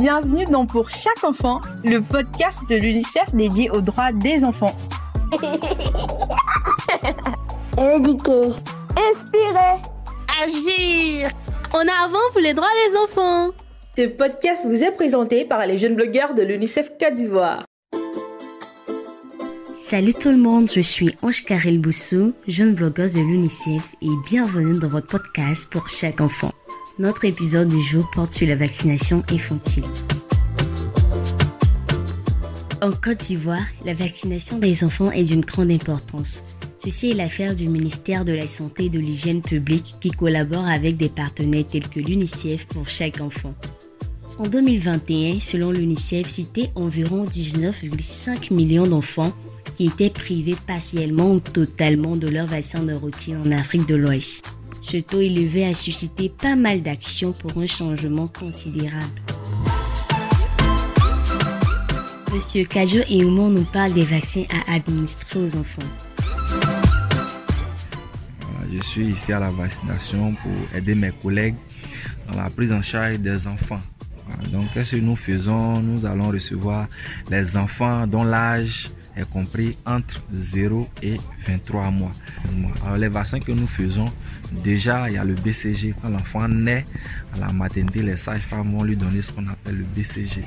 bienvenue dans Pour chaque enfant, le podcast de l'UNICEF dédié aux droits des enfants. Éduquer. Inspirer. Agir. En avant pour les droits des enfants. Ce podcast vous est présenté par les jeunes blogueurs de l'UNICEF Côte d'Ivoire. Salut tout le monde, je suis Ange Karel Boussou, jeune blogueuse de l'UNICEF et bienvenue dans votre podcast pour chaque enfant. Notre épisode du jour porte sur la vaccination infantile. En Côte d'Ivoire, la vaccination des enfants est d'une grande importance. Ceci est l'affaire du ministère de la Santé et de l'Hygiène publique qui collabore avec des partenaires tels que l'UNICEF pour chaque enfant. En 2021, selon l'UNICEF, c'était environ 19,5 millions d'enfants qui étaient privés partiellement ou totalement de leur vaccin de routine en Afrique de l'Ouest. Ce taux élevé a suscité pas mal d'actions pour un changement considérable. Monsieur Kajo et Oumon nous parlent des vaccins à administrer aux enfants. Je suis ici à la vaccination pour aider mes collègues dans la prise en charge des enfants. Donc, qu'est-ce que nous faisons? Nous allons recevoir les enfants dont l'âge est compris entre 0 et 23 mois. Alors, les vaccins que nous faisons, déjà, il y a le BCG. Quand l'enfant naît à la maternité, les sages-femmes vont lui donner ce qu'on appelle le BCG.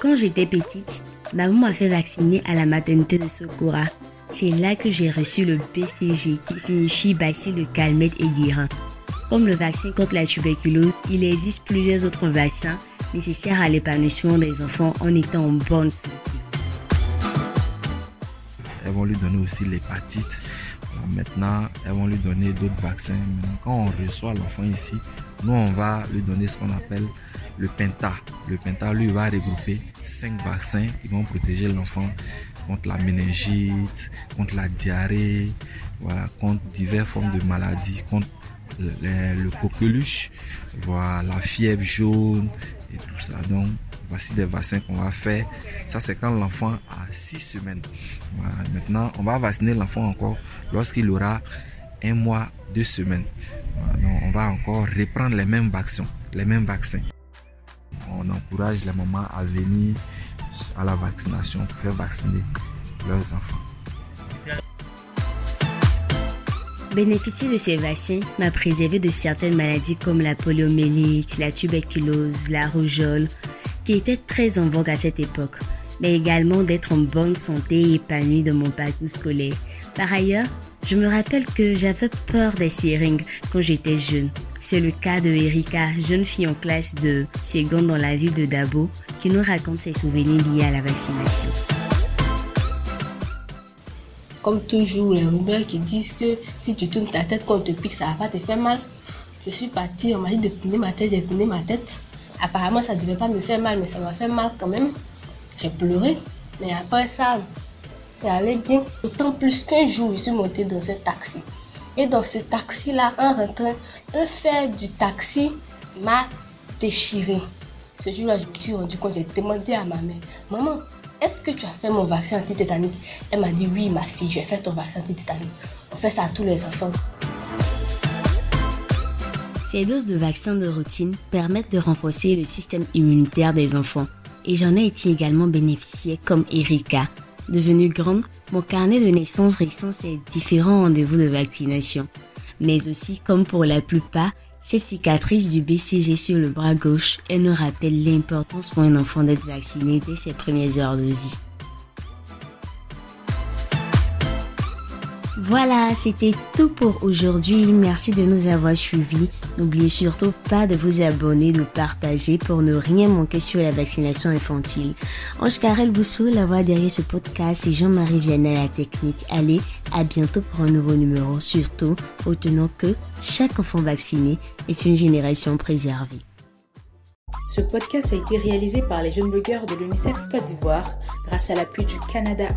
Quand j'étais petite, maman m'a fait vacciner à la maternité de Socorra. C'est là que j'ai reçu le BCG qui signifie bacille de calmette et guérin. Comme le vaccin contre la tuberculose, il existe plusieurs autres vaccins nécessaires à l'épanouissement des enfants en étant en bonne santé. Elles vont lui donner aussi l'hépatite. Maintenant, elles vont lui donner d'autres vaccins. Maintenant, quand on reçoit l'enfant ici, nous, on va lui donner ce qu'on appelle le Penta. Le Penta, lui, va regrouper cinq vaccins qui vont protéger l'enfant contre la méningite, contre la diarrhée, voilà, contre diverses formes de maladies, contre le, le, coqueluche, voilà, la fièvre jaune Donc, voici des vaccins qu'on va faire. Ça, c'est quand l'enfant a six semaines. Voilà. Maintenant, on va vacciner l'enfant encore lorsqu'il aura un mois, deux semaines. On va encore reprendre les mêmes vaccins. Les mêmes vaccins. On encourage les mamans à venir à la vaccination pour faire vacciner leurs enfants. Bénéficier de ces vaccins m'a préservé de certaines maladies comme la poliomyélite, la tuberculose, la rougeole, qui étaient très en vogue à cette époque, mais également d'être en bonne santé et épanouie dans mon parcours scolaire. Par ailleurs, je me rappelle que j'avais peur des seringues quand j'étais jeune. C'est le cas de Erika, jeune fille en classe de seconde dans la ville de Dabo, qui nous raconte ses souvenirs liés à la vaccination. Comme toujours, les rumeurs qui disent que si tu tournes ta tête quand on te pique, ça va te faire mal. Je suis partie, on m'a dit de tourner ma tête, j'ai tourné ma tête. Apparemment, ça devait pas me faire mal, mais ça m'a fait mal quand même. J'ai pleuré. Mais après ça, ça allait bien. D'autant plus qu'un jour, je suis montée dans un taxi. Et dans ce taxi-là, en rentrant, un fer du taxi m'a déchiré. Ce jour-là, je me suis rendu compte, j'ai demandé à ma mère, maman, est-ce que tu as fait mon vaccin anti-tétanique? Elle m'a dit, oui, ma fille, je vais faire ton vaccin anti-tétanique. On fait ça à tous les enfants. Ces doses de vaccins de routine permettent de renforcer le système immunitaire des enfants. Et j'en ai été également bénéficiée comme Erika. Devenue grande, mon carnet de naissance récent c'est différents rendez-vous de vaccination. Mais aussi, comme pour la plupart, cette cicatrice du BCG sur le bras gauche, elle nous rappelle l'importance pour un enfant d'être vacciné dès ses premières heures de vie. Voilà, c'était tout pour aujourd'hui. Merci de nous avoir suivis. N'oubliez surtout pas de vous abonner, de partager pour ne rien manquer sur la vaccination infantile. Ange Karel Boussou, la voix derrière ce podcast et Jean-Marie Vianney à la technique. Allez, à bientôt pour un nouveau numéro. Surtout, retenons que chaque enfant vacciné est une génération préservée. Ce podcast a été réalisé par les jeunes blogueurs de l'UNICEF Côte d'Ivoire grâce à l'appui du Canada